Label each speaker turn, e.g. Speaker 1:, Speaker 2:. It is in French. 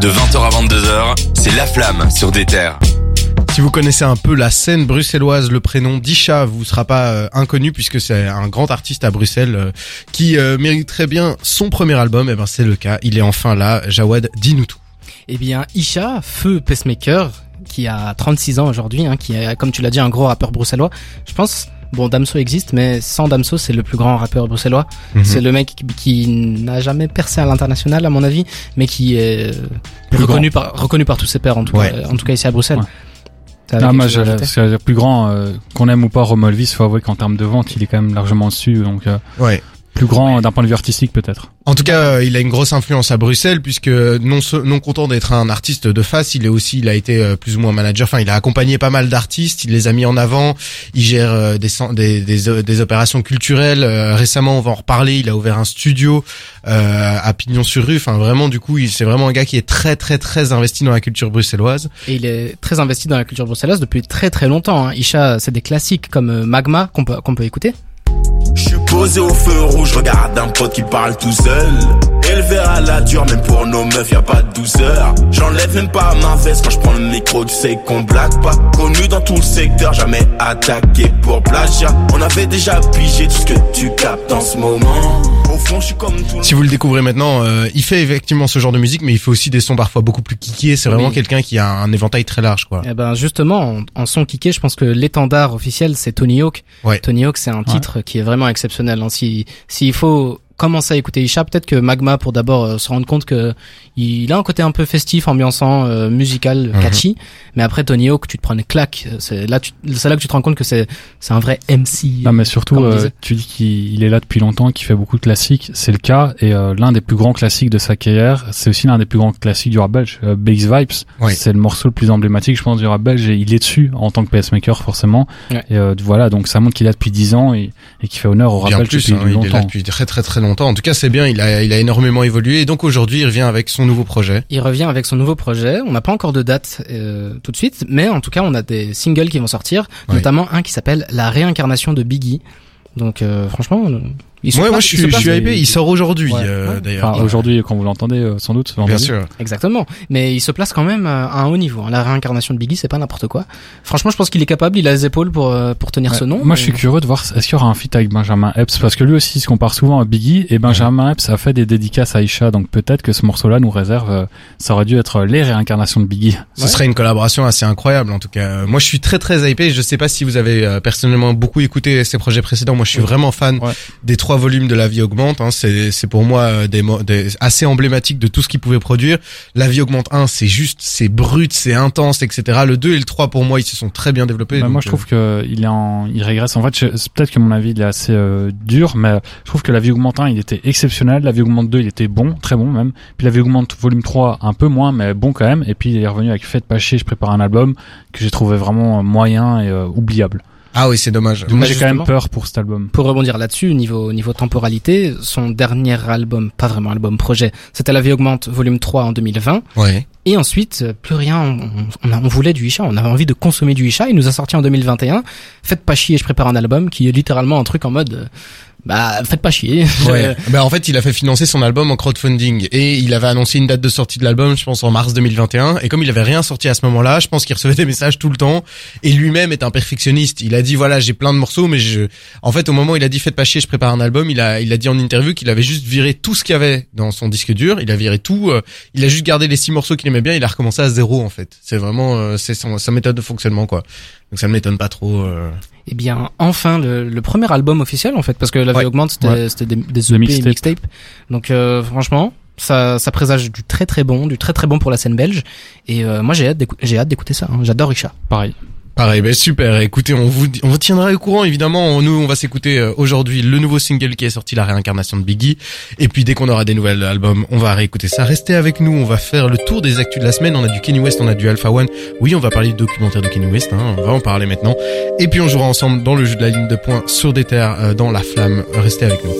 Speaker 1: De 20h à 22h, c'est La Flamme sur des terres.
Speaker 2: Si vous connaissez un peu la scène bruxelloise, le prénom d'Isha vous sera pas euh, inconnu puisque c'est un grand artiste à Bruxelles euh, qui euh, mérite très bien son premier album. Et ben c'est le cas, il est enfin là. Jawad, dis-nous tout.
Speaker 3: Eh bien, Isha, feu pacemaker, qui a 36 ans aujourd'hui, hein, qui est, comme tu l'as dit, un gros rappeur bruxellois. Je pense, bon, Damso existe, mais sans Damso, c'est le plus grand rappeur bruxellois.
Speaker 2: Mhm.
Speaker 3: C'est le mec qui, qui n'a jamais percé à l'international, à mon avis, mais qui est euh,
Speaker 4: Plus
Speaker 3: reconnu par, reconnu par tous ses pairs, en tout,
Speaker 2: Ouais.
Speaker 3: cas, en tout cas ici à Bruxelles.
Speaker 4: Ouais.
Speaker 3: T'avais
Speaker 4: Non,
Speaker 3: quelque
Speaker 4: moi, c'est le plus grand, euh, qu'on aime ou pas, Romolvis, faut avouer qu'en termes de vente, il est quand même largement dessus, donc euh,
Speaker 2: Ouais.
Speaker 4: Plus grand d'un point de vue artistique peut-être.
Speaker 2: En tout cas, euh, il a une grosse influence à Bruxelles puisque non non content d'être un artiste de face, il est aussi il a été euh, plus ou moins manager. Enfin, il a accompagné pas mal d'artistes, il les a mis en avant. Il gère euh, des, des, des des opérations culturelles. Euh, récemment, on va en reparler. Il a ouvert un studio euh, à Pignon-sur-Rue. Enfin, vraiment, du coup, il c'est vraiment un gars qui est très très très investi dans la culture bruxelloise.
Speaker 3: Et il est très investi dans la culture bruxelloise depuis très très longtemps. Hein. Isha, c'est des classiques comme Magma qu'on peut, qu'on peut écouter.
Speaker 5: Posé au feu rouge, regarde un pote qui parle tout seul. Élevé à la dure, même pour nos meufs, y a pas de douceur. J'enlève même pas ma veste quand je prends le micro, tu sais qu'on blague pas. Connu dans tout le secteur, jamais attaqué pour plagiat. On avait déjà pigé tout ce que tu captes en ce moment. Au fond, je suis comme tout le
Speaker 2: Si vous le découvrez maintenant, euh, il fait effectivement ce genre de musique, mais il fait aussi des sons parfois beaucoup plus kickés. C'est vraiment
Speaker 3: Oui.
Speaker 2: quelqu'un qui a un éventail très large, quoi.
Speaker 3: Eh ben justement, en, en son kické, je pense que l'étendard officiel c'est Tony Hawk.
Speaker 2: Ouais.
Speaker 3: Tony Hawk, c'est un titre qui est vraiment exceptionnel. Hein. Si s'il faut commencer à écouter Isha, peut-être que Magma pour d'abord euh, se rendre compte que il a un côté un peu festif, ambiançant, euh, musical,
Speaker 2: Mhm.
Speaker 3: catchy. Mais après Tony Hawk, tu te prends une claque. Euh, C'est là, tu- c'est là que tu te rends compte que c'est c'est un vrai MC.
Speaker 4: Non, mais surtout, euh, tu dis qu'il il est là depuis longtemps, qu'il fait beaucoup de classiques, c'est le cas, et euh, l'un des plus grands classiques de sa carrière, c'est aussi l'un des plus grands classiques du rap belge. Euh, Bass Vibes,
Speaker 2: Ouais.
Speaker 4: c'est le morceau le plus emblématique, je pense, du rap belge, et il est dessus en tant que pacemaker, forcément.
Speaker 3: Ouais.
Speaker 4: Et euh, voilà, donc ça montre qu'il est là depuis 10 ans et, et qu'il fait honneur au rap
Speaker 2: Bien
Speaker 4: belge
Speaker 2: plus,
Speaker 4: depuis
Speaker 2: hein, il est là
Speaker 4: longtemps.
Speaker 2: depuis très très très longtemps. En tout cas, c'est bien. Il a il a énormément évolué et donc aujourd'hui, il revient avec son nouveau projet.
Speaker 3: Il revient avec son nouveau projet. On n'a pas encore de date euh, tout de suite, mais en tout cas, on a des singles qui vont sortir,
Speaker 2: Ouais.
Speaker 3: notamment un qui s'appelle La réincarnation de Biggie. Donc euh, franchement, place-
Speaker 2: moi je suis, je suis hypé. Il sort aujourd'hui,
Speaker 3: Ouais.
Speaker 2: euh,
Speaker 3: Ouais.
Speaker 2: d'ailleurs.
Speaker 4: Enfin, aujourd'hui, quand vous l'entendez, euh, sans doute,
Speaker 2: Bien sûr.
Speaker 3: Exactement. Mais il se place quand même euh, à un haut niveau. hein. La réincarnation de Biggie, c'est pas n'importe quoi. Franchement, je pense qu'il est capable. Il a les épaules pour pour tenir ce nom.
Speaker 4: Moi,
Speaker 3: mais-
Speaker 4: je suis curieux de voir est-ce qu'il y aura un feat avec Benjamin Epps? Parce que lui aussi il se compare souvent à Biggie et Benjamin Epps a fait des dédicaces à Aisha donc peut-être que ce morceau-là nous réserve euh, ça aurait dû être les réincarnations de Biggie.
Speaker 2: Ce serait une collaboration assez incroyable en tout cas. Moi je suis très très hypé. Je sais pas si vous avez euh, personnellement beaucoup écouté ses projets précédents. Moi je suis vraiment fan
Speaker 4: Ouais.
Speaker 2: des trois volumes de La Vie augmente. Hein. C'est c'est pour moi euh, des, des assez emblématique de tout ce qu'il pouvait produire. La Vie augmente 1 c'est juste c'est brut, c'est intense, etc. Le 2 et le 3 pour moi ils se sont très bien développés.
Speaker 4: Bah,
Speaker 2: donc,
Speaker 4: moi je
Speaker 2: euh,
Speaker 4: trouve que il est en il régresse en fait peut-être que mon avis il est assez euh, dur mais je trouve que la vie augmente 1 il était exceptionnel la vie augmente 2 il était bon très bon même puis la vie augmente volume 3 un peu moins mais bon quand même et puis il est revenu avec Faites pas chier je prépare un album que j'ai trouvé vraiment moyen et euh, oubliable
Speaker 2: Ah oui c'est dommage.
Speaker 3: Bah,
Speaker 4: j'ai quand même peur pour cet album
Speaker 3: Pour rebondir là-dessus, niveau niveau temporalité, son dernier album, pas vraiment album projet, c'était La vie augmente volume 3 en 2020.
Speaker 2: Ouais.
Speaker 3: Et ensuite, euh, plus rien, on, on, on voulait du Isha, on avait envie de consommer du Isha, il nous a sorti en 2021, Faites pas chier, je prépare un album, qui est littéralement un truc en mode, euh, bah, faites pas chier.
Speaker 2: Ouais. ben en fait, il a fait financer son album en crowdfunding et il avait annoncé une date de sortie de l'album, je pense en mars 2021. Et comme il avait rien sorti à ce moment-là, je pense qu'il recevait des messages tout le temps. Et lui-même est un perfectionniste. Il a dit voilà, j'ai plein de morceaux, mais je, en fait, au moment où il a dit faites pas chier, je prépare un album, il a, il a dit en interview qu'il avait juste viré tout ce qu'il y avait dans son disque dur. Il a viré tout. euh, il a juste gardé les six morceaux qu'il aimait bien. Il a recommencé à zéro en fait. C'est vraiment, euh, c'est son- sa méthode de fonctionnement quoi. Donc ça ne m'étonne pas trop. euh.
Speaker 3: Eh bien, enfin, le, le premier album officiel, en fait, parce que La vie
Speaker 2: Ouais.
Speaker 3: augmente, c'était
Speaker 4: Ouais.
Speaker 3: des, des EP,
Speaker 4: mixtape.
Speaker 3: mixtape. Donc, euh, franchement, ça, ça présage du très très bon, du très très bon pour la scène belge. Et euh, moi, j'ai hâte d'écou- j'ai hâte d'écouter ça. hein. J'adore Isha.
Speaker 4: pareil
Speaker 2: Pareil, ben super. Écoutez, on vous on vous tiendra au courant évidemment. Nous, on va s'écouter euh, aujourd'hui le nouveau single qui est sorti, la réincarnation de Biggie. Et puis dès qu'on aura des nouvelles albums, on va réécouter ça. Restez avec nous. On va faire le tour des actus de la semaine. On a du Kenny West, on a du Alpha One. Oui, on va parler du documentaire de Kenny West. Hein, on va en parler maintenant. Et puis on jouera ensemble dans le jeu de la ligne de points sur des terres euh, dans la flamme. Restez avec nous.